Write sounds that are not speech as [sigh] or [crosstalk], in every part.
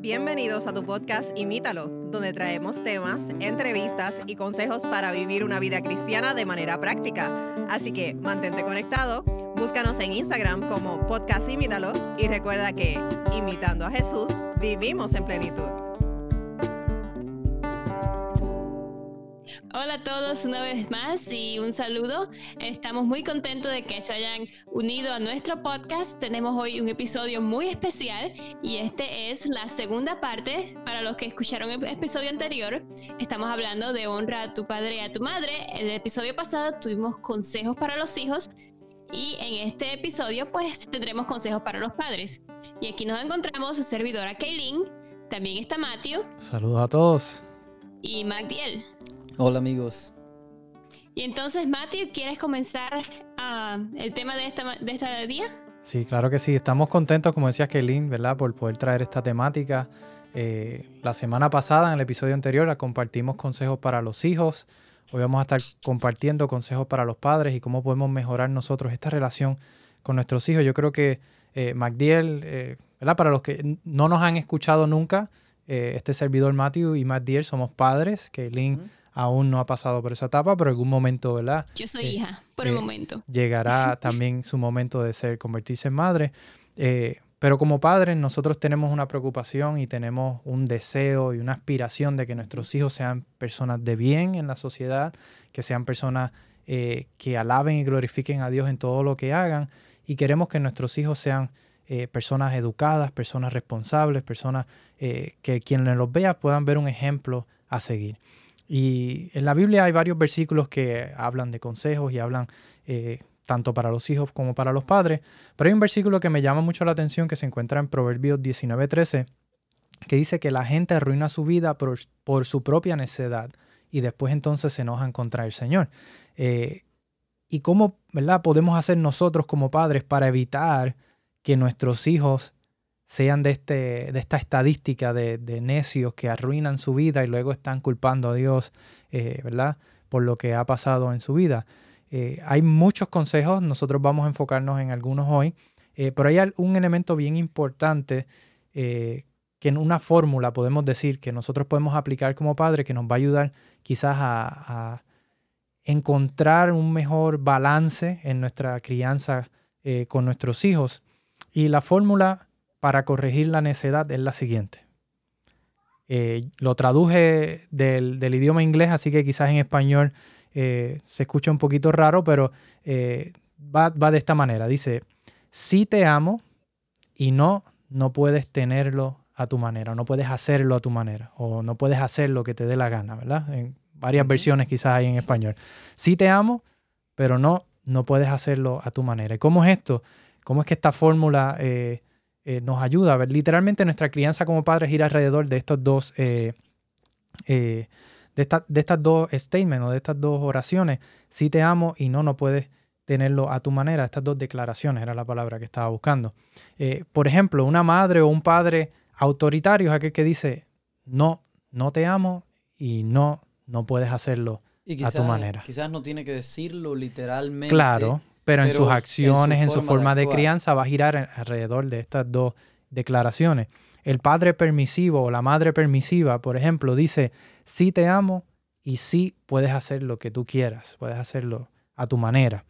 Bienvenidos a tu podcast Imítalo, donde traemos temas, entrevistas y consejos para vivir una vida cristiana de manera práctica. Así que mantente conectado, búscanos en Instagram como podcast Imítalo y recuerda que, imitando a Jesús, vivimos en plenitud. Hola a todos una vez más y un saludo. Estamos muy contentos de que se hayan unido a nuestro podcast. Tenemos hoy un episodio muy especial y este es la segunda parte. Para los que escucharon el episodio anterior, estamos hablando de honra a tu padre y a tu madre. En el episodio pasado tuvimos consejos para los hijos y en este episodio pues tendremos consejos para los padres. Y aquí nos encontramos su servidora Kaylin, también está Matthew. Saludos a todos. Y Magdiel. Hola amigos. Y entonces, Matthew, ¿quieres comenzar ah, el tema de, esta, de este día? Sí, claro que sí. Estamos contentos, como decía Kelly, ¿verdad? Por poder traer esta temática. Eh, la semana pasada, en el episodio anterior, compartimos consejos para los hijos. Hoy vamos a estar compartiendo consejos para los padres y cómo podemos mejorar nosotros esta relación con nuestros hijos. Yo creo que eh, MacDiel, eh, ¿verdad? Para los que no nos han escuchado nunca, eh, este servidor Matthew y MacDiel somos padres. Kaylin aún no ha pasado por esa etapa, pero en algún momento, ¿verdad? Yo soy eh, hija, por el eh, momento. Llegará [laughs] también su momento de ser, convertirse en madre. Eh, pero como padres, nosotros tenemos una preocupación y tenemos un deseo y una aspiración de que nuestros hijos sean personas de bien en la sociedad, que sean personas que alaben y glorifiquen a Dios en todo lo que hagan. Y queremos que nuestros hijos sean personas educadas, personas responsables, personas que quienes los vean puedan ver un ejemplo a seguir. Y en la Biblia hay varios versículos que hablan de consejos y hablan eh, tanto para los hijos como para los padres. Pero hay un versículo que me llama mucho la atención que se encuentra en Proverbios 19:13, que dice que la gente arruina su vida por, su propia necedad y después entonces se enojan contra el Señor. Eh, ¿Y cómo ¿verdad? podemos hacer nosotros como padres para evitar que nuestros hijos sean de, este, de esta estadística de, necios que arruinan su vida y luego están culpando a Dios, eh, ¿verdad? Por lo que ha pasado en su vida. Eh, hay muchos consejos, nosotros vamos a enfocarnos en algunos hoy, eh, pero hay un elemento bien importante que en una fórmula podemos decir que nosotros podemos aplicar como padre que nos va a ayudar quizás a, a encontrar un mejor balance en nuestra crianza con nuestros hijos. Y la fórmula para corregir la necedad es la siguiente. Eh, lo traduje del, idioma inglés, así que quizás en español eh, se escucha un poquito raro, pero eh, va, va, de esta manera. Dice, si te amo y no, no puedes tenerlo a tu manera, no puedes hacerlo a tu manera, o no puedes hacer lo que te dé la gana, ¿verdad? En varias versiones quizás hay en español. Si te amo, pero no, no puedes hacerlo a tu manera. ¿Y cómo es esto? ¿Cómo es que esta fórmula eh, nos ayuda. A ver, literalmente nuestra crianza como padres gira alrededor de estos dos, eh, eh, de, de, estas dos statements o de estas dos oraciones. Si te amo y no, no puedes tenerlo a tu manera. Estas dos declaraciones era la palabra que estaba buscando. por ejemplo, una madre o un padre autoritario es aquel que dice, no, no te amo y no, no puedes hacerlo a tu manera. Quizás no tiene que decirlo literalmente. Claro, pero, en sus acciones, en su, forma, de, crianza, va a girar alrededor de estas dos declaraciones. El padre permisivo o la madre permisiva, por ejemplo, dice, sí te amo y sí puedes hacer lo que tú quieras, puedes hacerlo a tu manera.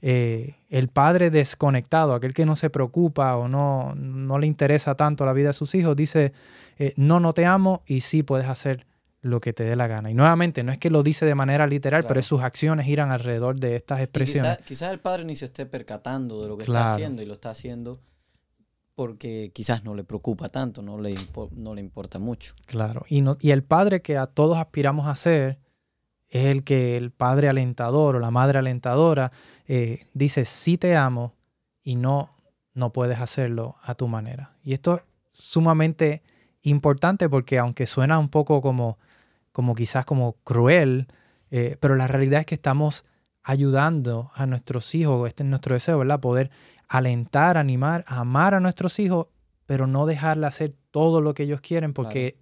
Eh, el padre desconectado, aquel que no se preocupa o no, no le interesa tanto la vida de sus hijos, dice, eh, no, no te amo y sí puedes hacer lo que te dé la gana. Y nuevamente, no es que lo dice de manera literal, pero sus acciones giran alrededor de estas expresiones. Quizás el padre ni se esté percatando de lo que está haciendo y lo está haciendo porque quizás no le preocupa tanto, no le, no le importa mucho. Claro, y, no, y el padre que a todos aspiramos a ser es el que el padre alentador o la madre alentadora eh, dice, sí te amo y no, no puedes hacerlo a tu manera. Y esto es sumamente importante porque aunque suena un poco como como quizás como cruel, eh, pero la realidad es que estamos ayudando a nuestros hijos, este es nuestro deseo, ¿verdad? Poder alentar, animar, amar a nuestros hijos, pero no dejarle hacer todo lo que ellos quieren porque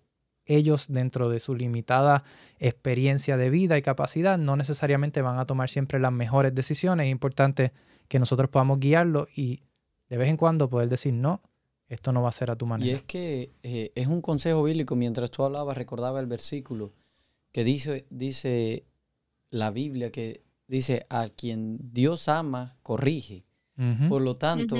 ellos dentro de su limitada experiencia de vida y capacidad no necesariamente van a tomar siempre las mejores decisiones. Es importante que nosotros podamos guiarlo y de vez en cuando poder decir no, esto no va a ser a tu manera. Y es que eh, es un consejo bíblico. Mientras tú hablabas, recordaba el versículo que dice, dice la Biblia, que dice, a quien Dios ama, corrige. Por lo tanto,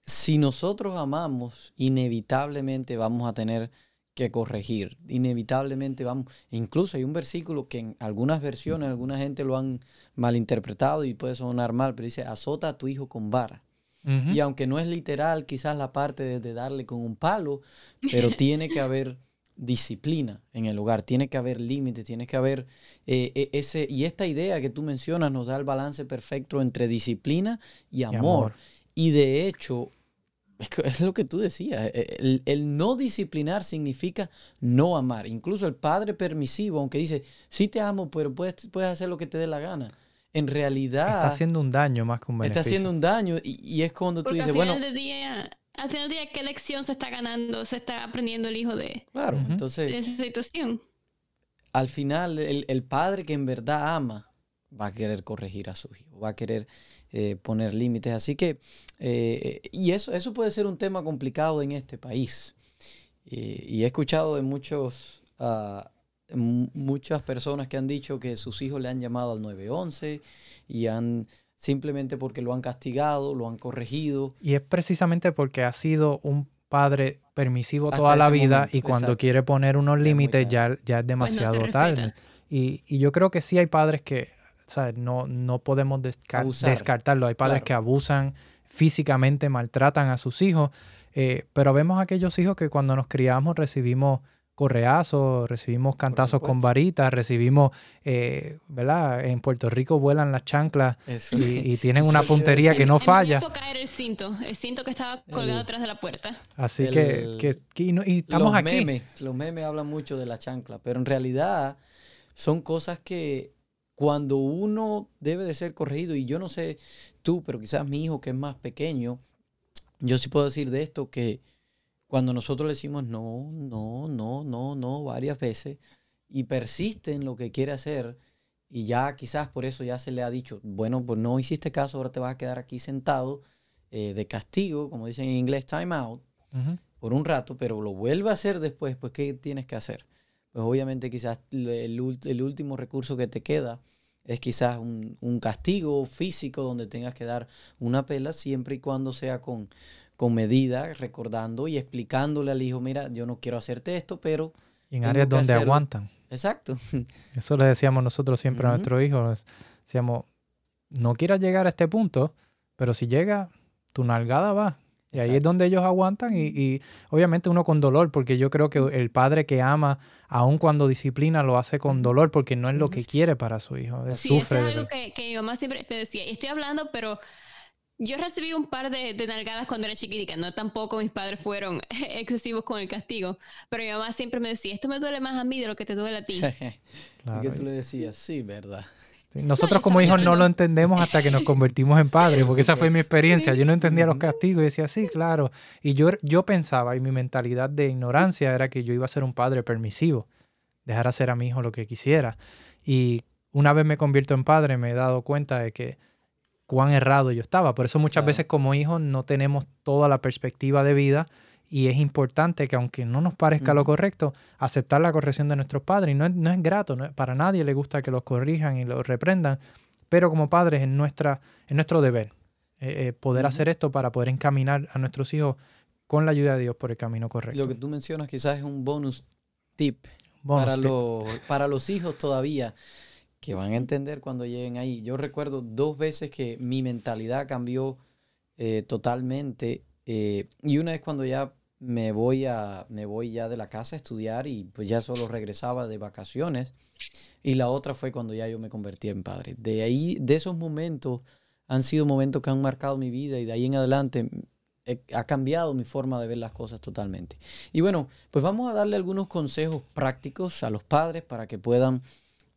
si nosotros amamos, inevitablemente vamos a tener que corregir. Inevitablemente vamos. Incluso hay un versículo que en algunas versiones, alguna gente lo han malinterpretado y puede sonar mal, pero dice, azota a tu hijo con vara. Y aunque no es literal, quizás la parte de, darle con un palo, pero [laughs] tiene que haber disciplina en el hogar, tiene que haber límites, tiene que haber eh, e, ese, y esta idea que tú mencionas nos da el balance perfecto entre disciplina y amor. Y, de hecho, [laughs] es lo que tú decías, e, el, no disciplinar significa no amar. Incluso el padre permisivo, aunque dice, sí te amo, pero puedes, puedes hacer lo que te dé la gana en realidad... Está haciendo un daño más que un beneficio. Está haciendo un daño y, es cuando tú dices, bueno... Día, al final del día, ¿qué lección se está ganando, se está aprendiendo el hijo de, claro, entonces, esa situación? Al final, el, padre que en verdad ama va a querer corregir a su hijo, va a querer eh, poner límites. Así que, eh, y eso, eso puede ser un tema complicado en este país. y he escuchado de muchos... Uh, muchas personas que han dicho que sus hijos le han llamado al 911 y han simplemente porque lo han castigado, lo han corregido. Y es precisamente porque ha sido un padre permisivo toda la vida y cuando quiere poner unos límites ya, ya es demasiado tarde. Y, y, yo creo que sí hay padres que No, no podemos descartarlo. Hay padres que abusan físicamente, maltratan a sus hijos, eh, pero vemos aquellos hijos que cuando nos criamos recibimos correazos, recibimos cantazos con varitas, recibimos, eh, ¿verdad? En Puerto Rico vuelan las chanclas y, tienen una puntería que no falla. En mi época era el cinto, el cinto que estaba colgado atrás de la puerta. Así que, y, estamos los aquí. Memes, los memes hablan mucho de la chancla, pero en realidad son cosas que cuando uno debe de ser corregido, y yo no sé tú, pero quizás mi hijo que es más pequeño, yo sí puedo decir de esto que cuando nosotros le decimos no, no, no, no, no varias veces y persiste en lo que quiere hacer y ya quizás por eso ya se le ha dicho, bueno, pues no hiciste caso, ahora te vas a quedar aquí sentado eh, de castigo, como dicen en inglés, time out, por un rato, pero lo vuelve a hacer después, pues ¿qué tienes que hacer? Pues obviamente quizás el, último recurso que te queda es quizás un, un, castigo físico donde tengas que dar una pela siempre y cuando sea con, con medida, recordando y explicándole al hijo, mira, yo no quiero hacerte esto, pero... en áreas donde aguantan. Exacto. [laughs] Eso le decíamos nosotros siempre a nuestros hijos. Decíamos, no quieras llegar a este punto, pero si llega, tu nalgada va. Y ahí es donde ellos aguantan y, obviamente uno con dolor, porque yo creo que el padre que ama, aun cuando disciplina, lo hace con dolor porque no es lo que quiere para su hijo. Sí, sufre es algo que, que mi mamá siempre me decía. Estoy hablando, pero yo recibí un par de, nalgadas cuando era chiquitica, no tampoco mis padres fueron [laughs] excesivos con el castigo, pero mi mamá siempre me decía, esto me duele más a mí de lo que te duele a ti. [laughs] y que tú le decías, sí, verdad. nosotros como hijos no lo entendemos hasta que nos convertimos en padres, porque esa fue mi experiencia. Yo no entendía los castigos y decía, sí, claro. Y yo, yo pensaba, y mi mentalidad de ignorancia era que yo iba a ser un padre permisivo, dejar hacer a mi hijo lo que quisiera. Y una vez me convierto en padre, me he dado cuenta de que cuán errado yo estaba. Por eso muchas veces como hijos no tenemos toda la perspectiva de vida y es importante que aunque no nos parezca lo correcto, aceptar la corrección de nuestros padres. Y no es, no es grato, no para nadie le gusta que los corrijan y los reprendan, pero como padres es, nuestra, es nuestro deber eh, eh, poder hacer esto para poder encaminar a nuestros hijos con la ayuda de Dios por el camino correcto. Lo que tú mencionas quizás es un bonus tip, para, Los, para los hijos todavía que van a entender cuando lleguen ahí. Yo recuerdo dos veces que mi mentalidad cambió eh, totalmente eh, y una es cuando ya me voy, a, me voy ya de la casa a estudiar y pues ya solo regresaba de vacaciones y la otra fue cuando ya yo me convertí en padre. De ahí, de esos momentos han sido momentos que han marcado mi vida y de ahí en adelante ha cambiado mi forma de ver las cosas totalmente. Y bueno, pues vamos a darle algunos consejos prácticos a los padres para que puedan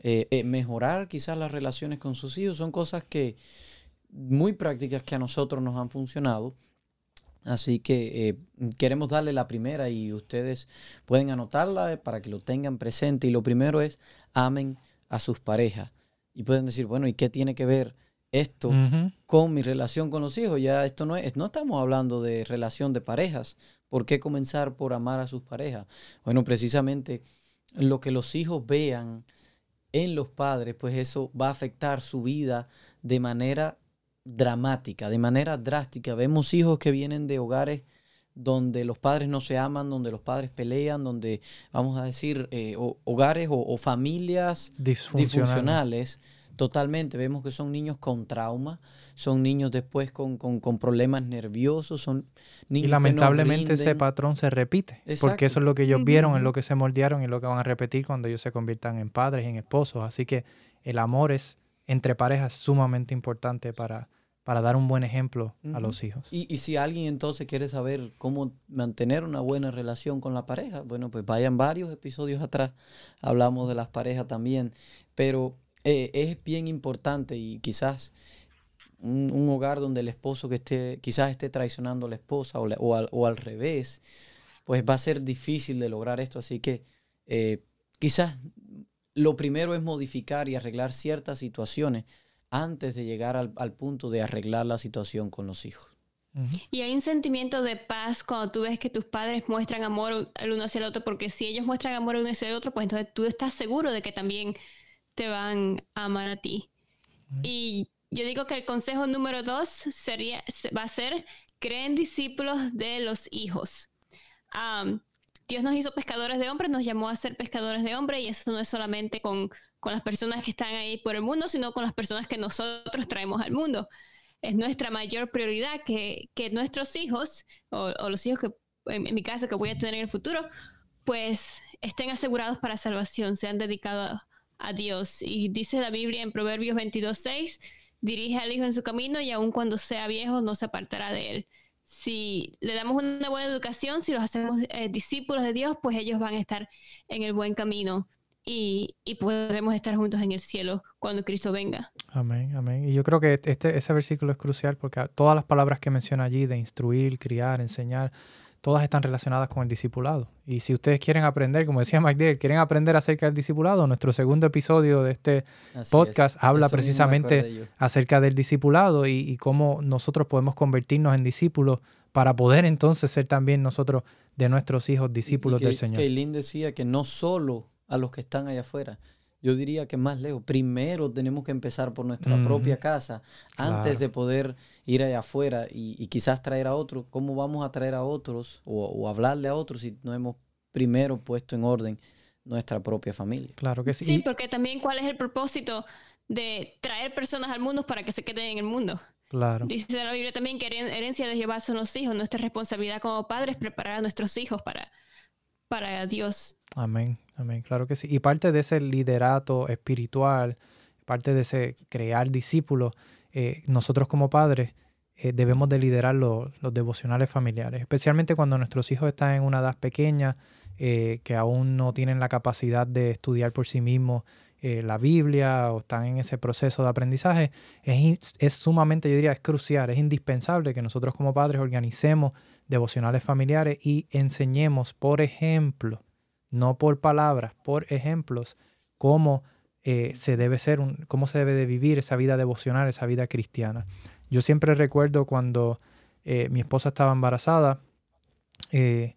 eh, eh, mejorar quizás las relaciones con sus hijos. Son cosas que muy prácticas que a nosotros nos han funcionado. Así que eh, queremos darle la primera y ustedes pueden anotarla para que lo tengan presente. Y lo primero es amen a sus parejas. Y pueden decir, bueno, ¿y qué tiene que ver esto con mi relación con los hijos. Ya esto no es, no estamos hablando de relación de parejas. ¿Por qué comenzar por amar a sus parejas? Bueno, precisamente lo que los hijos vean en los padres, pues eso va a afectar su vida de manera dramática, de manera drástica. Vemos hijos que vienen de hogares donde los padres no se aman, donde los padres pelean, donde, vamos a decir, eh, hogares o, familias disfuncionales Totalmente, vemos que son niños con trauma, son niños después con, problemas nerviosos, son niños Y lamentablemente ese patrón se repite, porque eso es lo que ellos vieron, es lo que se moldearon y lo que van a repetir cuando ellos se conviertan en padres en esposos. Así que el amor es entre parejas sumamente importante para, para dar un buen ejemplo a los hijos. Y, y, si alguien entonces quiere saber cómo mantener una buena relación con la pareja, bueno, pues vayan varios episodios atrás, hablamos de las parejas también, pero eh, es bien importante y quizás un, hogar donde el esposo que esté, quizás esté traicionando a la esposa o, al, revés, pues va a ser difícil de lograr esto. Así que eh, quizás lo primero es modificar y arreglar ciertas situaciones antes de llegar al, punto de arreglar la situación con los hijos. Y hay un sentimiento de paz cuando tú ves que tus padres muestran amor el uno hacia el otro, porque si ellos muestran amor el uno hacia el otro, pues entonces tú estás seguro de que también te van a amar a ti. Y yo digo que el consejo número dos sería, va a ser, creen discípulos de los hijos. Dios nos hizo pescadores de hombres, nos llamó a ser pescadores de hombres y eso no es solamente con, con, las personas que están ahí por el mundo, sino con las personas que nosotros traemos al mundo. Es nuestra mayor prioridad que, que nuestros hijos, o, o, los hijos que, en, en mi caso, que voy a tener en el futuro, pues estén asegurados para salvación, sean dedicados a Dios. Y dice la Biblia en Proverbios 22.6, dirige al hijo en su camino y aun cuando sea viejo no se apartará de él. Si le damos una buena educación, si los hacemos eh, discípulos de Dios, pues ellos van a estar en el buen camino y, y, podremos estar juntos en el cielo cuando Cristo venga. Amén, amén. Y yo creo que este, ese versículo es crucial porque todas las palabras que menciona allí de instruir, criar, enseñar, todas están relacionadas con el discipulado. Y si ustedes quieren aprender, como decía [laughs] McDale, quieren aprender acerca del discipulado, nuestro segundo episodio de este podcast habla precisamente acerca del discipulado y, cómo nosotros podemos convertirnos en discípulos para poder entonces ser también nosotros de nuestros hijos discípulos del Señor. Kaylin decía que no solo a los que están allá afuera, yo diría que más lejos. Primero tenemos que empezar por nuestra propia casa antes de poder ir allá afuera y, quizás traer a otros. ¿Cómo vamos a traer a otros o, hablarle a otros si no hemos primero puesto en orden nuestra propia familia? Claro que sí. Sí, porque también cuál es el propósito de traer personas al mundo para que se queden en el mundo. Claro. Dice la Biblia también que herencia de Jehová son los hijos. Nuestra responsabilidad como padres es preparar a nuestros hijos para, para Dios. Amén, amén, claro que sí. Y parte de ese liderato espiritual, parte de ese crear discípulos, eh, nosotros como padres eh, debemos de liderar los devocionales familiares, especialmente cuando nuestros hijos están en una edad pequeña, eh, que aún no tienen la capacidad de estudiar por sí mismos la Biblia o están en ese proceso de aprendizaje, es, es sumamente, yo diría, es crucial, es indispensable que nosotros como padres organicemos devocionales familiares y enseñemos, por ejemplo, no por palabras, por ejemplos, cómo eh, se debe ser, un, cómo se debe de vivir esa vida devocional, esa vida cristiana. Yo siempre recuerdo cuando eh, mi esposa estaba embarazada, eh,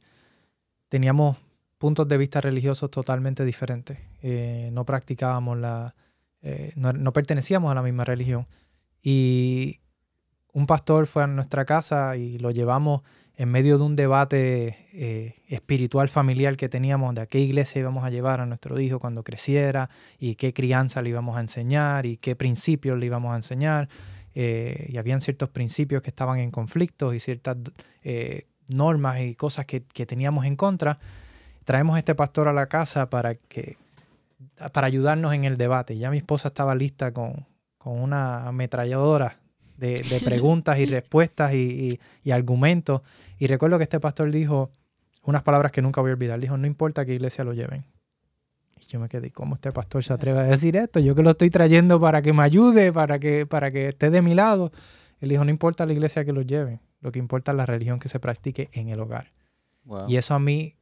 teníamos puntos de vista religiosos totalmente diferentes. no practicábamos la, no, no, pertenecíamos a la misma religión. Y un pastor fue a nuestra casa y lo llevamos en medio de un debate eh, espiritual familiar que teníamos de a qué iglesia íbamos a llevar a nuestro hijo cuando creciera y qué crianza le íbamos a enseñar y qué principios le íbamos a enseñar. Eh, y habían ciertos principios que estaban en conflicto y ciertas eh, normas y cosas que, teníamos en contra. Traemos a este pastor a la casa para, que, para ayudarnos en el debate. Ya mi esposa estaba lista con, con una ametralladora de, preguntas y [laughs] respuestas y, argumentos. Y recuerdo que este pastor dijo unas palabras que nunca voy a olvidar. Dijo, no importa qué iglesia lo lleven. Y yo me quedé, ¿cómo este pastor se atreve a decir esto? Yo que lo estoy trayendo para que me ayude, para que, para que esté de mi lado. Él dijo, no importa la iglesia que lo lleven, lo que importa es la religión que se practique en el hogar. Y eso a mí,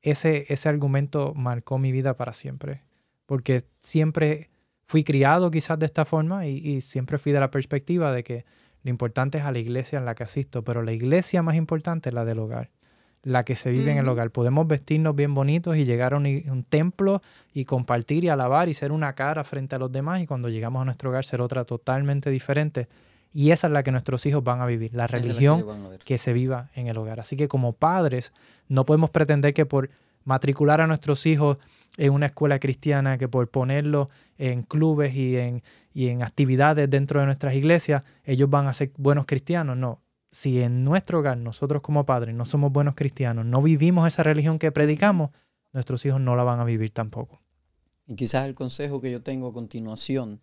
ese, ese argumento marcó mi vida para siempre. Porque siempre fui criado quizás de esta forma y, siempre fui de la perspectiva de que lo importante es a la iglesia en la que asisto, pero la iglesia más importante es la del hogar, la que se vive en el hogar. Podemos vestirnos bien bonitos y llegar a un, templo y compartir y alabar y ser una cara frente a los demás y cuando llegamos a nuestro hogar ser otra totalmente diferente. Y esa es la que nuestros hijos van a vivir, la religión que se viva en el hogar. Así que como padres no podemos pretender que por matricular a nuestros hijos en una escuela cristiana, que por ponerlos en clubes y en, y en actividades dentro de nuestras iglesias, ellos van a ser buenos cristianos. No, si en nuestro hogar nosotros como padres no somos buenos cristianos, no vivimos esa religión que predicamos, nuestros hijos no la van a vivir tampoco. Y quizás el consejo que yo tengo a continuación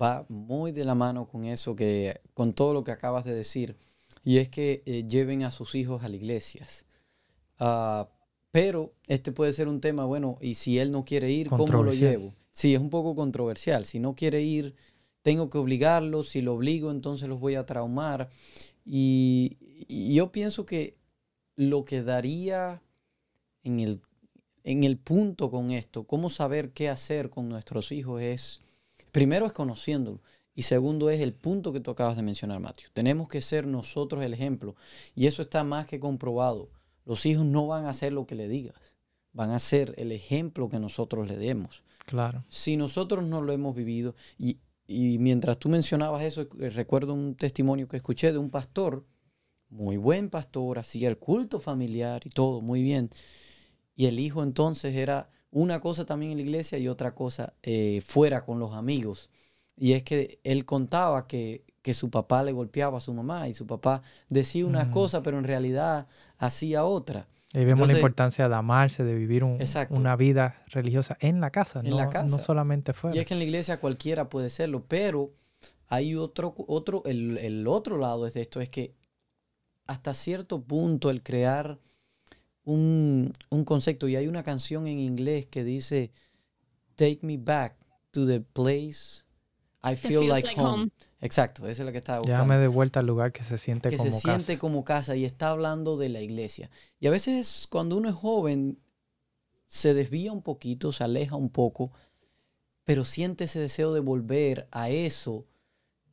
va muy de la mano con eso que, con todo lo que acabas de decir, y es que eh, lleven a sus hijos a las iglesias. Uh, pero este puede ser un tema, bueno, y si él no quiere ir, ¿cómo lo llevo? Sí, es un poco controversial. Si no quiere ir, tengo que obligarlo. Si lo obligo, entonces los voy a traumar. Y, yo pienso que lo que daría en el, en el punto con esto, cómo saber qué hacer con nuestros hijos es, primero es conociéndolo. Y segundo es el punto que tú acabas de mencionar, Mateo. Tenemos que ser nosotros el ejemplo. Y eso está más que comprobado. Los hijos no van a hacer lo que le digas, van a ser el ejemplo que nosotros le demos. Claro. Si nosotros no lo hemos vivido, y, mientras tú mencionabas eso, eh, recuerdo un testimonio que escuché de un pastor, muy buen pastor, hacía el culto familiar y todo, muy bien. Y el hijo entonces era una cosa también en la iglesia y otra cosa eh, fuera con los amigos. Y es que él contaba que que su papá le golpeaba a su mamá y su papá decía una cosa, pero en realidad hacía otra. Y vemos la importancia de amarse, de vivir una vida religiosa en la casa, en no, la casa. no solamente fuera. Y es que en la iglesia cualquiera puede serlo, pero hay otro, otro el, el otro lado de esto, es que hasta cierto punto el crear un, un concepto, y hay una canción en inglés que dice, Take me back to the place I feel like, home. Exacto, eso es lo que estaba buscando. Llámame de vuelta al lugar que se siente como casa. Que se siente como casa y está hablando de la iglesia. Y a veces cuando uno es joven se desvía un poquito, se aleja un poco, pero siente ese deseo de volver a eso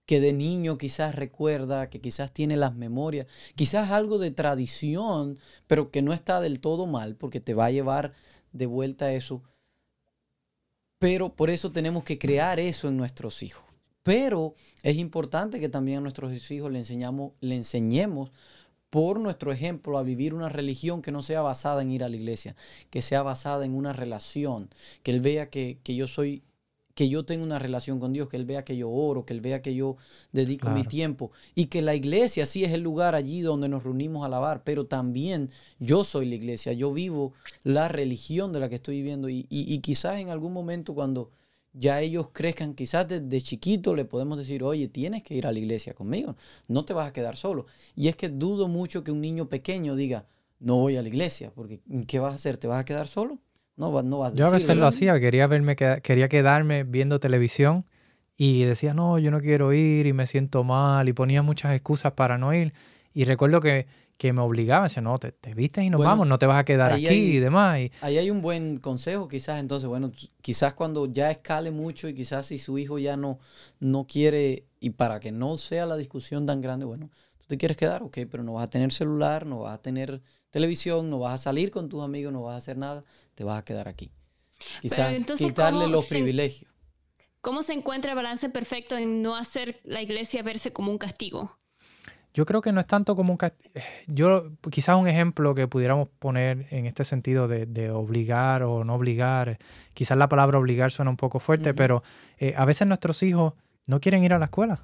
que de niño quizás recuerda, que quizás tiene las memorias, quizás algo de tradición, pero que no está del todo mal, porque te va a llevar de vuelta a eso. Pero por eso tenemos que crear eso en nuestros hijos. Pero es importante que también a nuestros hijos le, enseñamos, le enseñemos por nuestro ejemplo a vivir una religión que no sea basada en ir a la iglesia, que sea basada en una relación, que él vea que, que yo soy que yo tengo una relación con Dios, que Él vea que yo oro, que Él vea que yo dedico mi tiempo y que la iglesia sí es el lugar allí donde nos reunimos a alabar, pero también yo soy la iglesia, yo vivo la religión de la que estoy viviendo y, y, quizás en algún momento cuando ya ellos crezcan, quizás desde chiquito le podemos decir, oye, tienes que ir a la iglesia conmigo, no te vas a quedar solo. Y es que dudo mucho que un niño pequeño diga, no voy a la iglesia, porque ¿qué vas a hacer? ¿Te vas a quedar solo? No, no vas a Yo a veces lo hacía, quería verme, quería quedarme viendo televisión y decía, no, yo no quiero ir y me siento mal y ponía muchas excusas para no ir. Y recuerdo que, que me obligaban, decía, no, te, te vistes y nos vamos, no te vas a quedar aquí y demás. Y... Ahí hay un buen consejo quizás, entonces, bueno, quizás cuando ya escale mucho y quizás si su hijo ya no, no quiere, y para que no sea la discusión tan grande, bueno, tú te quieres quedar, ok, pero no vas a tener celular, no vas a tener televisión, no vas a salir con tus amigos, no vas a hacer nada, te vas a quedar aquí. Quizás quitarle los privilegios. ¿Cómo se encuentra el balance perfecto en no hacer la iglesia verse como un castigo? Yo creo que no es tanto como un castigo. Yo, quizás un ejemplo que pudiéramos poner en este sentido de, obligar o no obligar, quizás la palabra obligar suena un poco fuerte, pero eh, a veces nuestros hijos no quieren ir a la escuela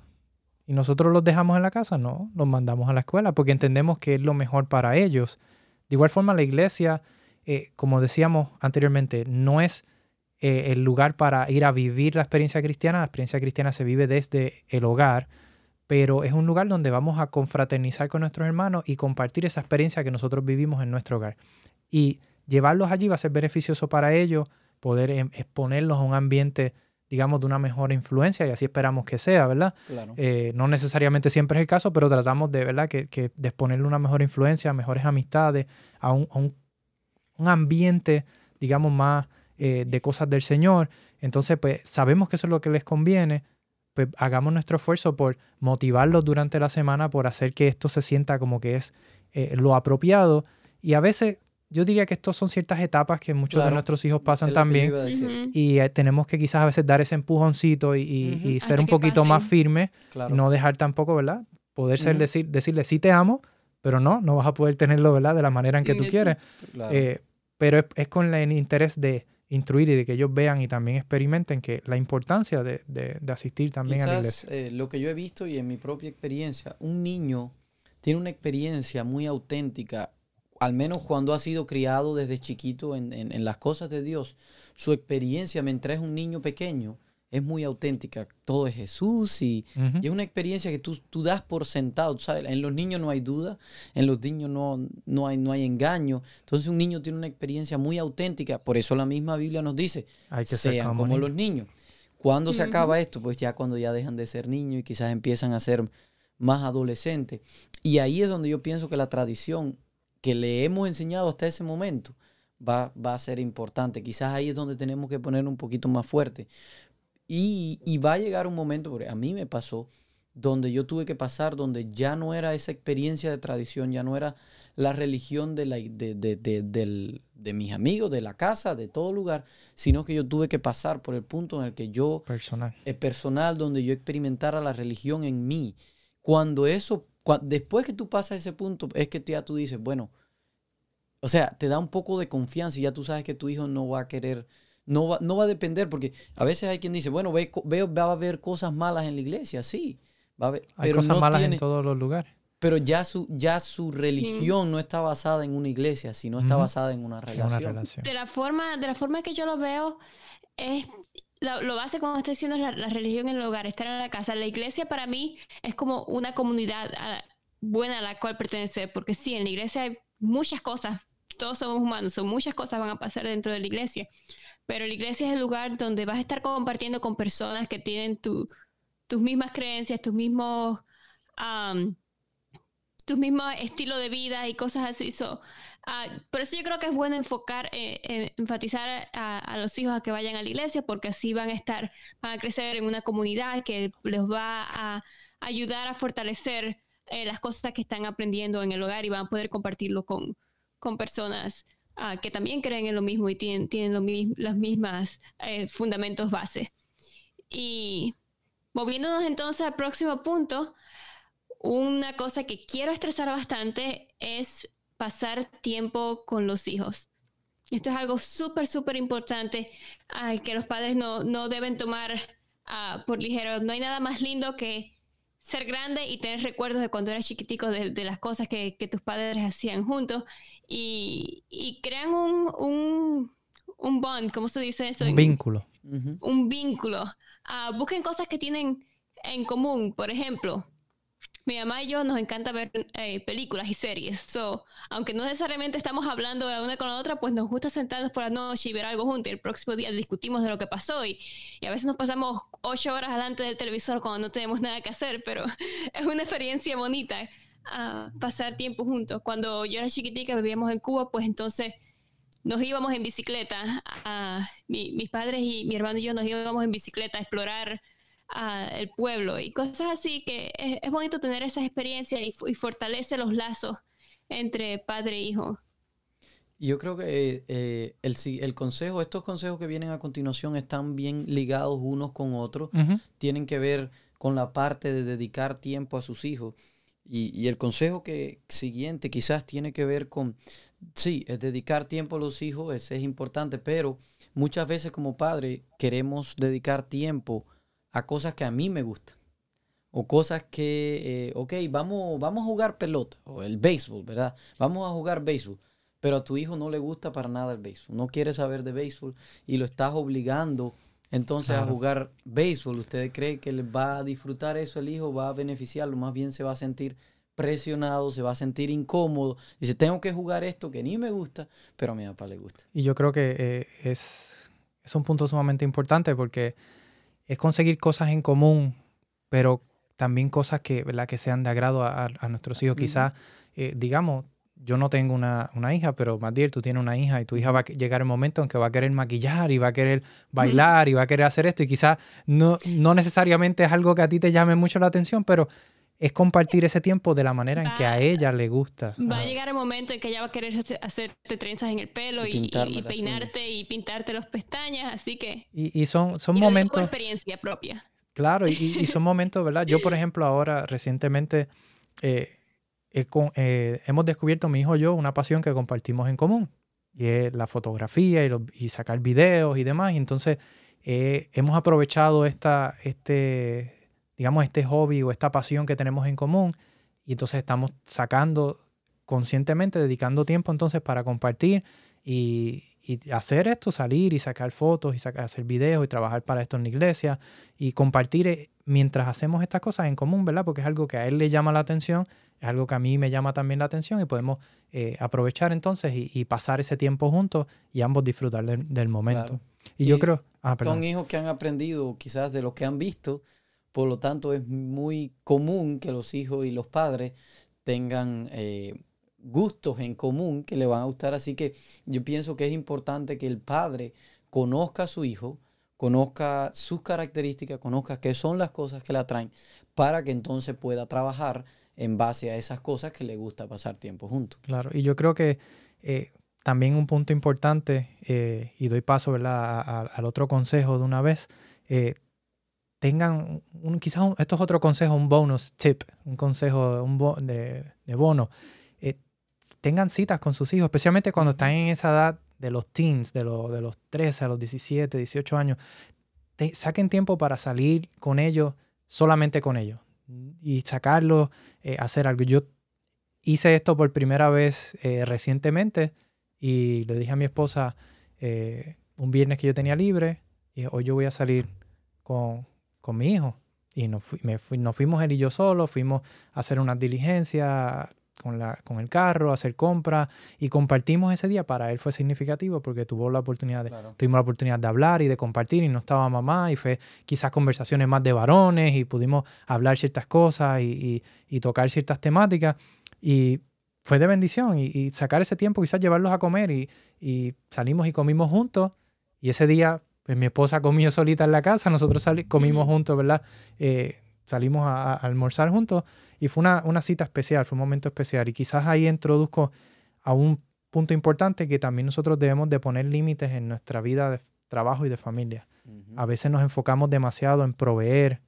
y nosotros los dejamos en la casa, no, los mandamos a la escuela porque entendemos que es lo mejor para ellos. De igual forma, la iglesia, eh, como decíamos anteriormente, no es eh, el lugar para ir a vivir la experiencia cristiana. La experiencia cristiana se vive desde el hogar, pero es un lugar donde vamos a confraternizar con nuestros hermanos y compartir esa experiencia que nosotros vivimos en nuestro hogar. Y llevarlos allí va a ser beneficioso para ellos, poder em, exponerlos a un ambiente digamos, de una mejor influencia y así esperamos que sea, ¿verdad? Eh, no necesariamente siempre es el caso, pero tratamos de, ¿verdad?, que, que de exponerle una mejor influencia, mejores amistades, a un, un, ambiente, digamos, más eh, de cosas del Señor. Entonces, pues sabemos que eso es lo que les conviene, pues hagamos nuestro esfuerzo por motivarlos durante la semana, por hacer que esto se sienta como que es eh, lo apropiado. Y a veces yo diría que estos son ciertas etapas que muchos de nuestros hijos pasan también. Y eh, tenemos que quizás a veces dar ese empujoncito y, ser un poquito más firmes. No dejar tampoco, ¿verdad? Poder ser, decir, decirle sí te amo, pero no, no vas a poder tenerlo, ¿verdad? De la manera en que tú quieres. Eh, pero es, con el interés de instruir y de que ellos vean y también experimenten que la importancia de, asistir también a la iglesia. Eh, lo que yo he visto y en mi propia experiencia, un niño tiene una experiencia muy auténtica al menos cuando ha sido criado desde chiquito en, las cosas de Dios, su experiencia mientras es un niño pequeño es muy auténtica. Todo es Jesús y, es una experiencia que tú, tú, das por sentado. ¿sabes? En los niños no hay duda, en los niños no, no, hay, no hay engaño. Entonces un niño tiene una experiencia muy auténtica. Por eso la misma Biblia nos dice, hay que sean como, los niños. ¿Cuándo se acaba esto? Pues ya cuando ya dejan de ser niños y quizás empiezan a ser más adolescentes. Y ahí es donde yo pienso que la tradición que le hemos enseñado hasta ese momento va, va a ser importante. Quizás ahí es donde tenemos que poner un poquito más fuerte. Y, y, va a llegar un momento, porque a mí me pasó, donde yo tuve que pasar, donde ya no era esa experiencia de tradición, ya no era la religión de, la, de, de, de, de mis amigos, de la casa, de todo lugar, sino que yo tuve que pasar por el punto en el que yo... Personal. Personal, donde yo experimentara la religión en mí. Cuando eso después que tú pasas ese punto, es que ya tú dices, bueno, o sea, te da un poco de confianza y ya tú sabes que tu hijo no va a querer, no va, no va a depender, porque a veces hay quien dice, bueno, ve, va a haber cosas malas en la iglesia, sí. Va a haber, hay cosas malas en todos los lugares. Pero ya su, ya su religión no está basada en una iglesia, sino está basada en una relación. De, la forma, de la forma que yo lo veo, es lo, base, como estoy diciendo, es la, religión en el hogar, estar en la casa. La iglesia para mí es como una comunidad buena a la cual pertenecer, porque sí, en la iglesia hay muchas cosas, todos somos humanos, son muchas cosas van a pasar dentro de la iglesia, pero la iglesia es el lugar donde vas a estar compartiendo con personas que tienen tu, tus mismas creencias, tus mismos, tus mismos estilos de vida y cosas así. So, Ah, por eso yo creo que es bueno enfocar, eh, enfatizar a, los hijos a que vayan a la iglesia, porque así van a estar, van a crecer en una comunidad que les va a ayudar a fortalecer eh, las cosas que están aprendiendo en el hogar y van a poder compartirlo con, con personas ah, que también creen en lo mismo y tienen, tienen los mismos eh, fundamentos base. Y moviéndonos entonces al próximo punto, una cosa que quiero estresar bastante es pasar tiempo con los hijos. Esto es algo súper, súper importante que los padres no, no deben tomar ah, por ligero. No hay nada más lindo que ser grande y tener recuerdos de cuando eras chiquitico, de, de las cosas que, que, tus padres hacían juntos y, y crean un, un, un, bond, ¿cómo se dice eso? Un vínculo. Un vínculo. Ah, busquen cosas que tienen en común, por ejemplo, mi mamá y yo nos encanta ver eh, películas y series. So, aunque no necesariamente estamos hablando la una con la otra, pues nos gusta sentarnos por la noche y ver algo juntos. El próximo día discutimos de lo que pasó. Y, y a veces nos pasamos ocho horas delante del televisor cuando no tenemos nada que hacer, pero [laughs] es una experiencia bonita uh, pasar tiempo juntos. Cuando yo era chiquitica, vivíamos en Cuba, pues entonces nos íbamos en bicicleta. Uh, mis padres y mi hermano y yo nos íbamos en bicicleta a explorar el pueblo y cosas así que es, bonito tener esas experiencias y, fortalece los lazos entre padre e hijo. Yo creo que eh, el, el, consejo, estos consejos que vienen a continuación están bien ligados unos con otros, tienen que ver con la parte de dedicar tiempo a sus hijos. Y, el consejo que siguiente quizás tiene que ver con, sí, es dedicar tiempo a los hijos, es, es importante, pero muchas veces como padre queremos dedicar tiempo a cosas que a mí me gustan. O cosas que, eh, ok, vamos, vamos a jugar pelota, o el béisbol, ¿verdad? Vamos a jugar béisbol. Pero a tu hijo no le gusta para nada el béisbol, no quiere saber de béisbol y lo estás obligando entonces a jugar béisbol. ¿Usted cree que le va a disfrutar eso el hijo, va a beneficiarlo? Más bien se va a sentir presionado, se va a sentir incómodo. Dice, tengo que jugar esto que ni me gusta, pero a mi papá le gusta. Y yo creo que eh, es, es un punto sumamente importante porque es conseguir cosas en común, pero también cosas que, ¿verdad? que sean de agrado a, nuestros hijos. Quizás, eh, digamos, yo no tengo una, una hija, pero Matiel, tú tienes una hija y tu hija va a llegar el momento en que va a querer maquillar y va a querer bailar y va a querer hacer esto y quizás no, no necesariamente es algo que a ti te llame mucho la atención, pero es compartir ese tiempo de la manera en que a ella le gusta. Va a llegar el momento en que ella va a querer hacerte trenzas en el pelo y, peinarte y pintarte las pestañas, así que... Y, son, son momentos... experiencia propia. Claro, y, son [laughs] momentos, ¿verdad? Yo, por ejemplo, ahora recientemente eh, eh, hemos descubierto, mi hijo y yo, una pasión que compartimos en común, y es la fotografía y, sacar videos y demás. Y entonces eh, hemos aprovechado esta, este, digamos, este hobby o esta pasión que tenemos en común y entonces estamos sacando conscientemente, dedicando tiempo entonces para compartir y, hacer esto, salir y sacar fotos y sacar, hacer videos y trabajar para esto en la iglesia y compartir eh, mientras hacemos estas cosas en común, ¿verdad? Porque es algo que a él le llama la atención, es algo que a mí me llama también la atención y podemos eh, aprovechar entonces y, pasar ese tiempo juntos y ambos disfrutar del momento. Y, yo creo... Ah, son hijos que han aprendido quizás de lo que han visto por lo tanto, es muy común que los hijos y los padres tengan eh, gustos en común que le van a gustar. Así que yo pienso que es importante que el padre conozca a su hijo, conozca sus características, conozca qué son las cosas que le atraen, para que entonces pueda trabajar en base a esas cosas que le gusta pasar tiempo juntos. Claro, y yo creo que eh, también un punto importante, eh, y doy paso al otro consejo de una vez, tengan, un, quizás esto es otro consejo, un bonus tip, un consejo un de, bono. Eh, tengan citas con sus hijos, especialmente cuando están en esa edad de los teens, de, de los 13 a los 17, 18 años. saquen tiempo para salir con ellos, solamente con ellos, y sacarlos, eh, hacer algo. Yo hice esto por primera vez eh, recientemente y le dije a mi esposa un viernes que yo tenía libre, y hoy yo voy a salir con, con mi hijo. Y nos, fuimos él y yo solo, fuimos a hacer unas diligencias con, la, con el carro, a hacer compras y compartimos ese día. Para él fue significativo porque tuvo la oportunidad de, tuvimos la oportunidad de hablar y de compartir y no estaba mamá y fue quizás conversaciones más de varones y pudimos hablar ciertas cosas y, tocar ciertas temáticas y fue de bendición y, sacar ese tiempo, quizás llevarlos a comer y, y salimos y comimos juntos y ese día pues mi esposa comió solita en la casa, nosotros comimos juntos, ¿verdad? Eh, salimos a, almorzar juntos y fue una, una, cita especial, fue un momento especial. Y quizás ahí introduzco a un punto importante que también nosotros debemos de poner límites en nuestra vida de trabajo y de familia. A veces nos enfocamos demasiado en proveer,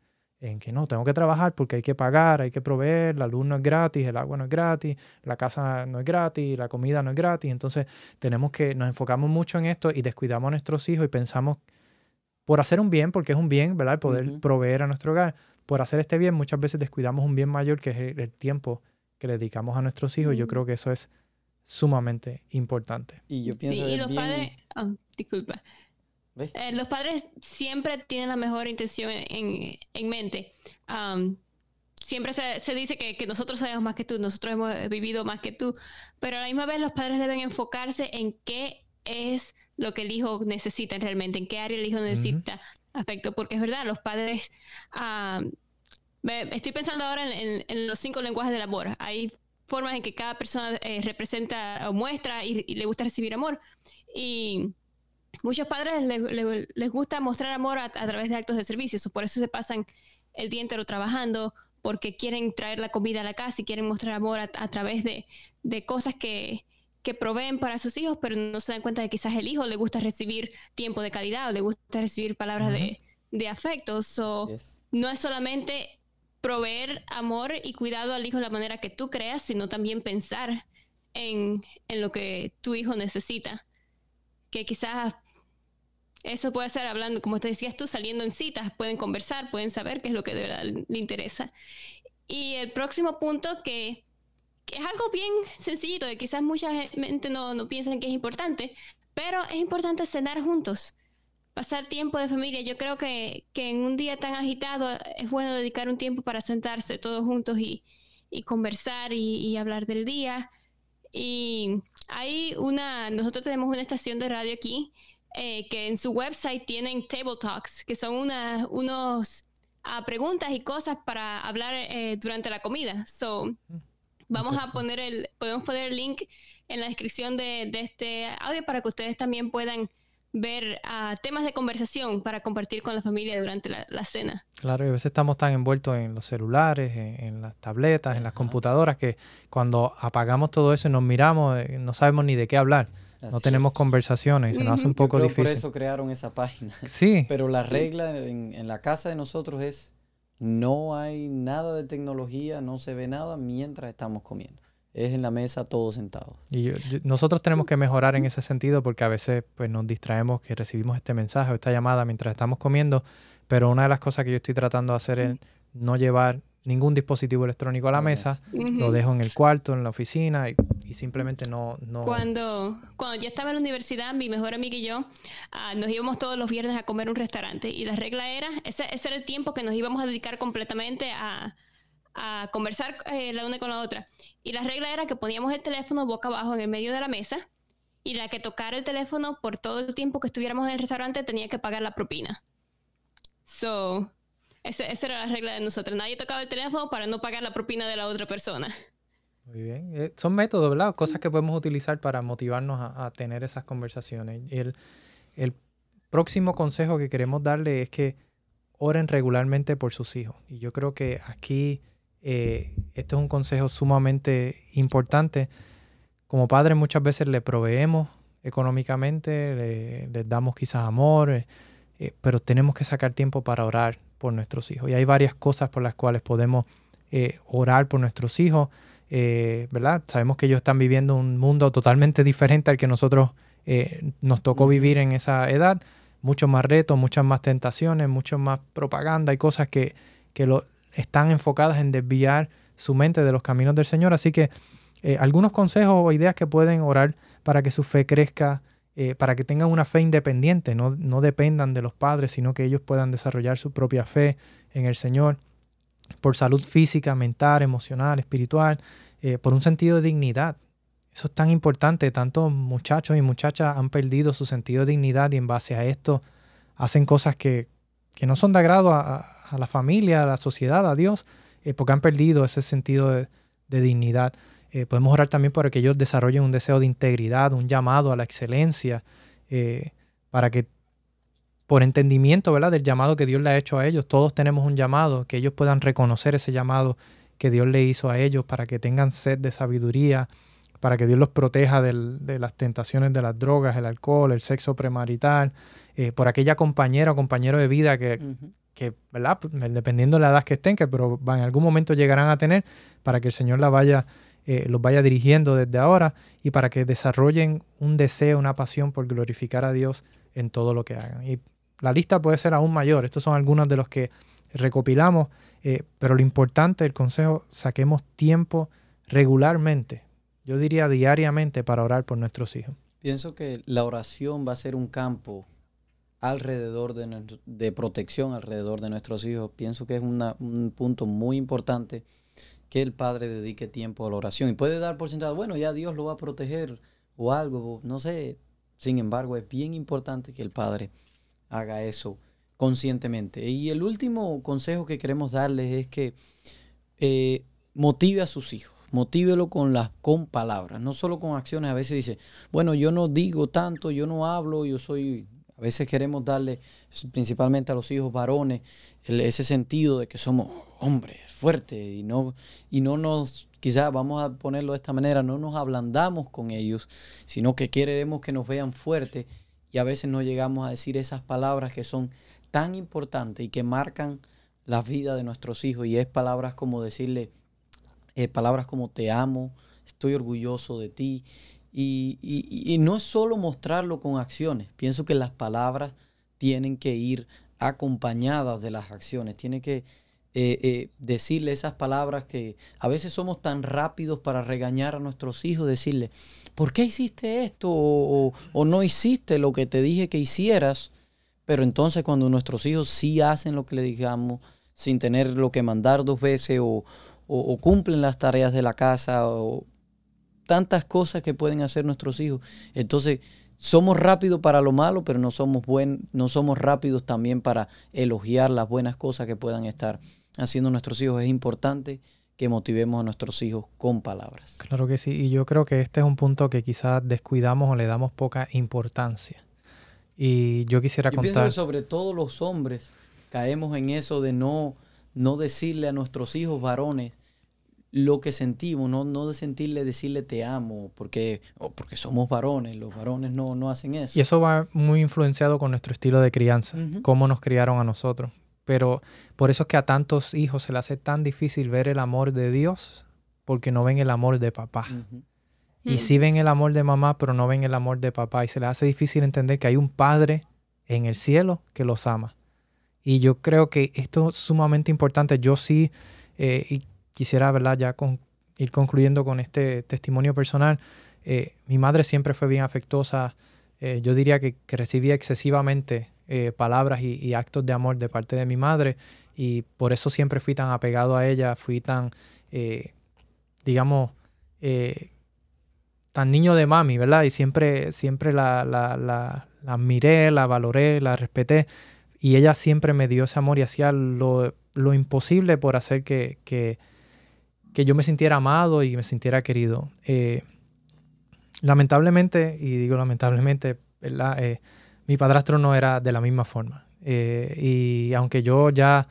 en que no, tengo que trabajar porque hay que pagar, hay que proveer, la luz no es gratis, el agua no es gratis, la casa no es gratis, la comida no es gratis. Entonces tenemos que, nos enfocamos mucho en esto y descuidamos a nuestros hijos y pensamos por hacer un bien, porque es un bien, ¿verdad? Poder proveer a nuestro hogar. Por hacer este bien, muchas veces descuidamos un bien mayor que es el, tiempo que le dedicamos a nuestros hijos. Yo creo que eso es sumamente importante. Y yo pienso sí, y los padres, ah, disculpa, eh, los padres siempre tienen la mejor intención en, en, mente. siempre se, se dice que, que, nosotros sabemos más que tú, nosotros hemos vivido más que tú, pero a la misma vez los padres deben enfocarse en qué es lo que el hijo necesita realmente, en qué área el hijo necesita afecto, porque es verdad, los padres... estoy pensando ahora en, en, los cinco lenguajes del amor. Hay formas en que cada persona eh, representa o muestra y, le gusta recibir amor. Y muchos padres les, gusta mostrar amor a, través de actos de servicio, por eso se pasan el día entero trabajando, porque quieren traer la comida a la casa y quieren mostrar amor a, través de, cosas que, proveen para sus hijos, pero no se dan cuenta de que quizás el hijo le gusta recibir tiempo de calidad o le gusta recibir palabras de, afecto. No es solamente proveer amor y cuidado al hijo de la manera que tú creas, sino también pensar en, en lo que tu hijo necesita. Que quizás eso puede ser hablando, como te decías tú, saliendo en citas, pueden conversar, pueden saber qué es lo que de verdad le interesa. Y el próximo punto que, es algo bien sencillito, que quizás mucha gente no, no piensa que es importante, pero es importante cenar juntos, pasar tiempo de familia. Yo creo que, en un día tan agitado es bueno dedicar un tiempo para sentarse todos juntos y, conversar y, y hablar del día. Y hay una, nosotros tenemos una estación de radio aquí eh, que en su website tienen table talks, que son unas unos ah, preguntas y cosas para hablar eh, durante la comida. So, Vamos a poner el, podemos poner el link en la descripción de, este audio para que ustedes también puedan ver uh, temas de conversación para compartir con la familia durante la, cena. Claro, y a veces estamos tan envueltos en los celulares, en, las tabletas, en las computadoras, que cuando apagamos todo eso y nos miramos, eh, no sabemos ni de qué hablar. No tenemos conversaciones y se nos hace un poco difícil. Por eso crearon esa página. [laughs] Sí. Pero la regla en, en la casa de nosotros es no hay nada de tecnología, no se ve nada mientras estamos comiendo. Es en la mesa todos sentados. Y nosotros tenemos que mejorar en ese sentido porque a veces pues, nos distraemos que recibimos este mensaje o esta llamada mientras estamos comiendo, pero una de las cosas que yo estoy tratando de hacer es no llevar ningún dispositivo electrónico a la mesa, lo dejo en el cuarto, en la oficina y, simplemente no. Cuando, cuando yo estaba en la universidad, mi mejor amiga y yo ah, nos íbamos todos los viernes a comer un restaurante y la regla era, ese, ese era el tiempo que nos íbamos a dedicar completamente a, a conversar eh, la una con la otra. Y la regla era que poníamos el teléfono boca abajo en el medio de la mesa y la que tocara el teléfono por todo el tiempo que estuviéramos en el restaurante tenía que pagar la propina. So, esa, era la regla de nosotros. Nadie tocaba el teléfono para no pagar la propina de la otra persona. Muy bien. Eh, son métodos, ¿verdad? Cosas que podemos utilizar para motivarnos a, tener esas conversaciones. El, el próximo consejo que queremos darle es que oren regularmente por sus hijos. Y yo creo que aquí eh, esto es un consejo sumamente importante. Como padres muchas veces le proveemos económicamente, les damos quizás amor, eh, pero tenemos que sacar tiempo para orar por nuestros hijos. Y hay varias cosas por las cuales podemos eh, orar por nuestros hijos, eh, ¿verdad? Sabemos que ellos están viviendo un mundo totalmente diferente al que nosotros eh, nos tocó vivir en esa edad. Muchos más retos, muchas más tentaciones, mucho más propaganda y cosas que, que lo, están enfocadas en desviar su mente de los caminos del Señor. Así que algunos consejos o ideas que pueden orar para que su fe crezca, eh, para que tengan una fe independiente, no, no, dependan de los padres, sino que ellos puedan desarrollar su propia fe en el Señor, por salud física, mental, emocional, espiritual, eh, por un sentido de dignidad. Eso es tan importante. Tantos muchachos y muchachas han perdido su sentido de dignidad y en base a esto hacen cosas que, que no son de agrado a, la familia, a la sociedad, a Dios, eh, porque han perdido ese sentido de, de dignidad. Eh, podemos orar también para que ellos desarrollen un deseo de integridad, un llamado a la excelencia, para que por entendimiento ¿verdad? del llamado que Dios le ha hecho a ellos, todos tenemos un llamado, que ellos puedan reconocer ese llamado que Dios le hizo a ellos, para que tengan sed de sabiduría, para que Dios los proteja de las tentaciones de las drogas, el alcohol, el sexo premarital, eh, por aquella compañera o compañero de vida que, que, ¿verdad? dependiendo de la edad que estén, que pero en algún momento llegarán a tener, para que el Señor la vaya eh, los vaya dirigiendo desde ahora y para que desarrollen un deseo, una pasión por glorificar a Dios en todo lo que hagan. Y la lista puede ser aún mayor. Estos son algunos de los que recopilamos, eh, pero lo importante, el consejo, saquemos tiempo regularmente, yo diría diariamente, para orar por nuestros hijos. Pienso que la oración va a ser un campo alrededor de, de protección alrededor de nuestros hijos. Pienso que es un punto muy importante que el padre dedique tiempo a la oración. Y puede dar por sentado, bueno, ya Dios lo va a proteger o algo, no sé. Sin embargo, es bien importante que el padre haga eso conscientemente. Y el último consejo que queremos darles es que eh, motive a sus hijos. Motívelo con las con palabras, no solo con acciones. A veces dice, bueno, yo no digo tanto, yo no hablo, yo soy a veces queremos darle, principalmente a los hijos varones, ese sentido de que somos hombres fuertes y no, y no nos, quizás vamos a ponerlo de esta manera, no nos ablandamos con ellos, sino que queremos que nos vean fuertes y a veces no llegamos a decir esas palabras que son tan importantes y que marcan la vida de nuestros hijos y es palabras como decirle, eh, palabras como te amo, estoy orgulloso de ti y, no es solo mostrarlo con acciones. Pienso que las palabras tienen que ir acompañadas de las acciones. Tiene que eh, eh, decirle esas palabras que a veces somos tan rápidos para regañar a nuestros hijos, decirle, ¿por qué hiciste esto? O, no hiciste lo que te dije que hicieras. Pero entonces cuando nuestros hijos sí hacen lo que le digamos, sin tener lo que mandar dos veces, o, cumplen las tareas de la casa, o tantas cosas que pueden hacer nuestros hijos. Entonces, somos rápidos para lo malo, pero no somos, buen, no somos rápidos también para elogiar las buenas cosas que puedan estar haciendo nuestros hijos. Es importante que motivemos a nuestros hijos con palabras. Claro que sí, y yo creo que este es un punto que quizás descuidamos o le damos poca importancia. Y yo quisiera yo contar... Pienso que sobre todo los hombres caemos en eso de no, no decirle a nuestros hijos varones lo que sentimos, no, no de sentirle, decirle te amo, porque, porque somos varones, los varones no, no hacen eso. Y eso va muy influenciado con nuestro estilo de crianza, cómo nos criaron a nosotros. Pero por eso es que a tantos hijos se les hace tan difícil ver el amor de Dios, porque no ven el amor de papá. Y mm. sí ven el amor de mamá, pero no ven el amor de papá. Y se les hace difícil entender que hay un padre en el cielo que los ama. Y yo creo que esto es sumamente importante. Yo sí, eh, y quisiera, ¿verdad? Ya con, ir concluyendo con este testimonio personal. Eh, mi madre siempre fue bien afectuosa. Eh, yo diría que, que recibía excesivamente eh, palabras y, actos de amor de parte de mi madre y por eso siempre fui tan apegado a ella, fui tan, eh, digamos, eh, tan niño de mami, ¿verdad? Y siempre, siempre la, la, la, admiré, la valoré, la respeté y ella siempre me dio ese amor y hacía lo, lo imposible por hacer que, que, que, yo me sintiera amado y me sintiera querido. lamentablemente, y digo lamentablemente, ¿verdad? Mi padrastro no era de la misma forma. Eh, y aunque yo ya,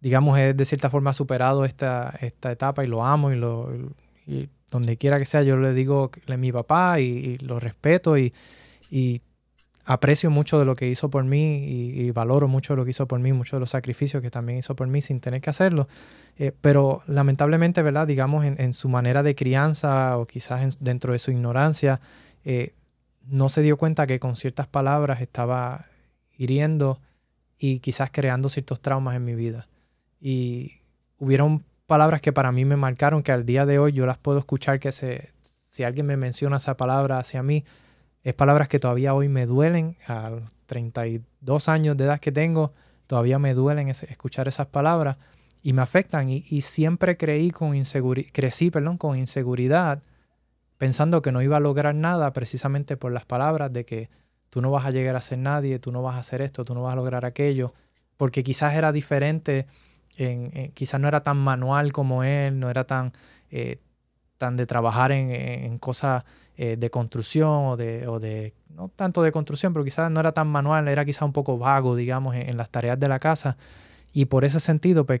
digamos, he de cierta forma superado esta, esta etapa y lo amo y, lo, donde quiera que sea, yo le digo que es mi papá y, lo respeto y, aprecio mucho de lo que hizo por mí y, valoro mucho lo que hizo por mí, muchos de los sacrificios que también hizo por mí sin tener que hacerlo. Eh, pero lamentablemente, ¿verdad? Digamos, en, su manera de crianza o quizás dentro de su ignorancia, eh, no se dio cuenta que con ciertas palabras estaba hiriendo y quizás creando ciertos traumas en mi vida. Y hubieron palabras que para mí me marcaron, que al día de hoy yo las puedo escuchar, que se, si alguien me menciona esa palabra hacia mí, es palabras que todavía hoy me duelen, a los 32 años de edad que tengo, todavía me duelen escuchar esas palabras y me afectan. Y, siempre creí con inseguridad, crecí perdón, con inseguridad pensando que no iba a lograr nada precisamente por las palabras de que tú no vas a llegar a ser nadie, tú no vas a hacer esto, tú no vas a lograr aquello, porque quizás era diferente, en, quizás no era tan manual como él, no era tan, eh, tan de trabajar en, cosas eh, de construcción o de, o de, no tanto de construcción, pero quizás no era tan manual, era quizás un poco vago, digamos, en, las tareas de la casa. Y por ese sentido, pues,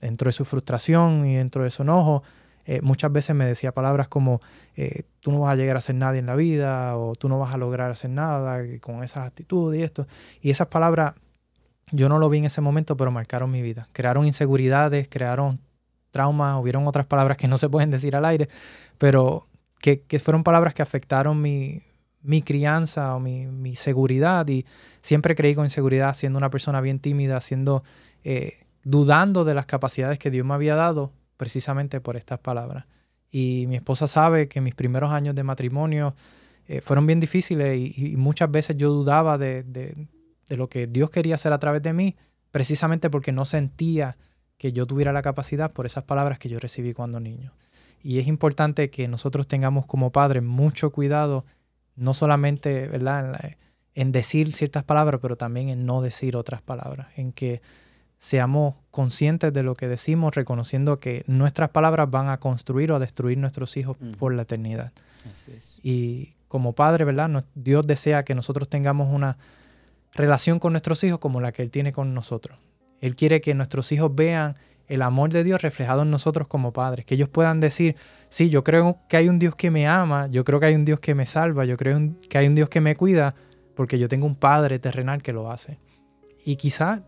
dentro de su frustración y dentro de su enojo, eh, muchas veces me decía palabras como eh, tú no vas a llegar a ser nadie en la vida o tú no vas a lograr hacer nada con esas actitudes y esto. Y esas palabras yo no lo vi en ese momento, pero marcaron mi vida. Crearon inseguridades, crearon traumas, hubieron otras palabras que no se pueden decir al aire, pero que, fueron palabras que afectaron mi, crianza o mi, seguridad y siempre creí con inseguridad siendo una persona bien tímida, siendo, eh, dudando de las capacidades que Dios me había dado precisamente por estas palabras. Y mi esposa sabe que mis primeros años de matrimonio eh, fueron bien difíciles y, muchas veces yo dudaba de, lo que Dios quería hacer a través de mí, precisamente porque no sentía que yo tuviera la capacidad por esas palabras que yo recibí cuando niño. Y es importante que nosotros tengamos como padres mucho cuidado, no solamente ¿verdad? en decir ciertas palabras, pero también en no decir otras palabras, en que seamos conscientes de lo que decimos, reconociendo que nuestras palabras van a construir o a destruir nuestros hijos por la eternidad. Y como padre, ¿verdad? Dios desea que nosotros tengamos una relación con nuestros hijos como la que Él tiene con nosotros. Él quiere que nuestros hijos vean el amor de Dios reflejado en nosotros como padres, que ellos puedan decir, sí, yo creo que hay un Dios que me ama, yo creo que hay un Dios que me salva, yo creo que hay un Dios que me cuida, porque yo tengo un Padre terrenal que lo hace. Y quizá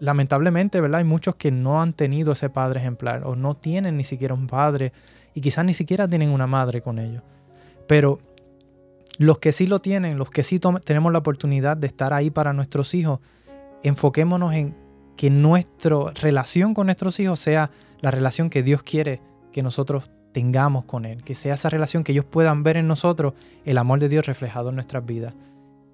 lamentablemente, ¿verdad? Hay muchos que no han tenido ese padre ejemplar o no tienen ni siquiera un padre y quizás ni siquiera tienen una madre con ellos. Pero los que sí lo tienen, los que sí tenemos la oportunidad de estar ahí para nuestros hijos, enfoquémonos en que nuestra relación con nuestros hijos sea la relación que Dios quiere que nosotros tengamos con Él, que sea esa relación que ellos puedan ver en nosotros el amor de Dios reflejado en nuestras vidas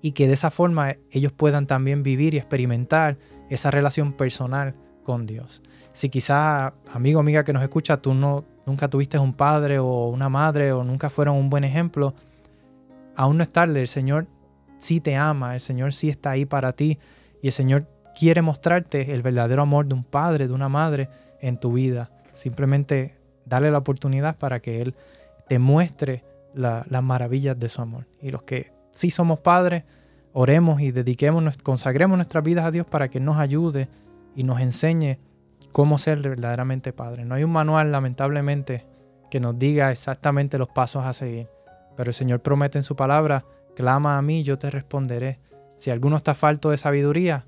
y que de esa forma ellos puedan también vivir y experimentar esa relación personal con Dios. Si quizá, amigo, amiga que nos escucha, tú no, nunca tuviste un padre o una madre o nunca fueron un buen ejemplo, aún no es tarde, el Señor sí te ama, el Señor sí está ahí para ti y el Señor quiere mostrarte el verdadero amor de un padre, de una madre en tu vida. Simplemente dale la oportunidad para que Él te muestre las maravillas de su amor. Y los que sí somos padres, oremos y dediquemos, consagremos nuestras vidas a Dios para que nos ayude y nos enseñe cómo ser verdaderamente padre. No hay un manual, lamentablemente, que nos diga exactamente los pasos a seguir. Pero el Señor promete en su palabra, clama a mí, yo te responderé. Si alguno está falto de sabiduría,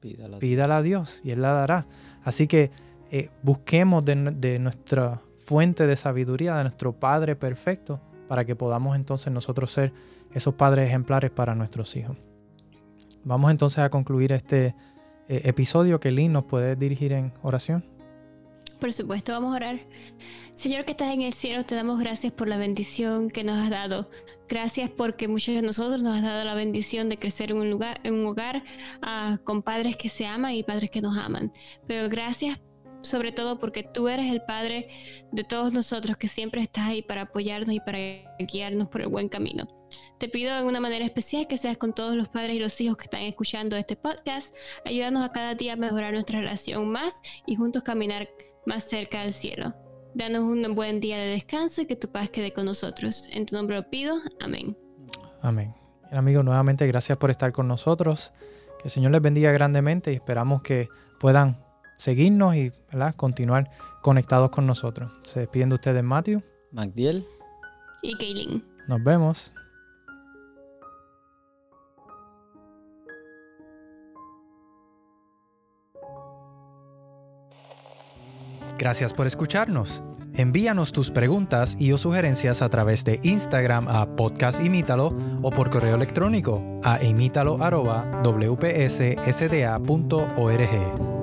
pídala, a Dios y Él la dará. Así que eh, busquemos de, de nuestra fuente de sabiduría, de nuestro Padre perfecto, para que podamos entonces nosotros ser esos padres ejemplares para nuestros hijos. Vamos entonces a concluir este eh, episodio. que Lynn nos puede dirigir en oración. Por supuesto, vamos a orar. Señor que estás en el cielo, te damos gracias por la bendición que nos has dado. Gracias porque muchos de nosotros nos has dado la bendición de crecer en un lugar, en un hogar ah, con padres que se aman y padres que nos aman. Pero gracias sobre todo porque tú eres el Padre de todos nosotros que siempre estás ahí para apoyarnos y para guiarnos por el buen camino. Te pido de una manera especial que seas con todos los padres y los hijos que están escuchando este podcast. Ayúdanos a cada día a mejorar nuestra relación más y juntos caminar más cerca del cielo. Danos un buen día de descanso y que tu paz quede con nosotros. En tu nombre lo pido. Amén. Amén. Amigos, nuevamente gracias por estar con nosotros. Que el Señor les bendiga grandemente y esperamos que puedan seguirnos y continuar conectados con nosotros. Se despiden de ustedes Matthew, Magdiel y Kaylin. Nos vemos. Gracias por escucharnos. Envíanos tus preguntas y o sugerencias a través de Instagram a Podcast Imítalo o por correo electrónico a imítalo.wpssda.org.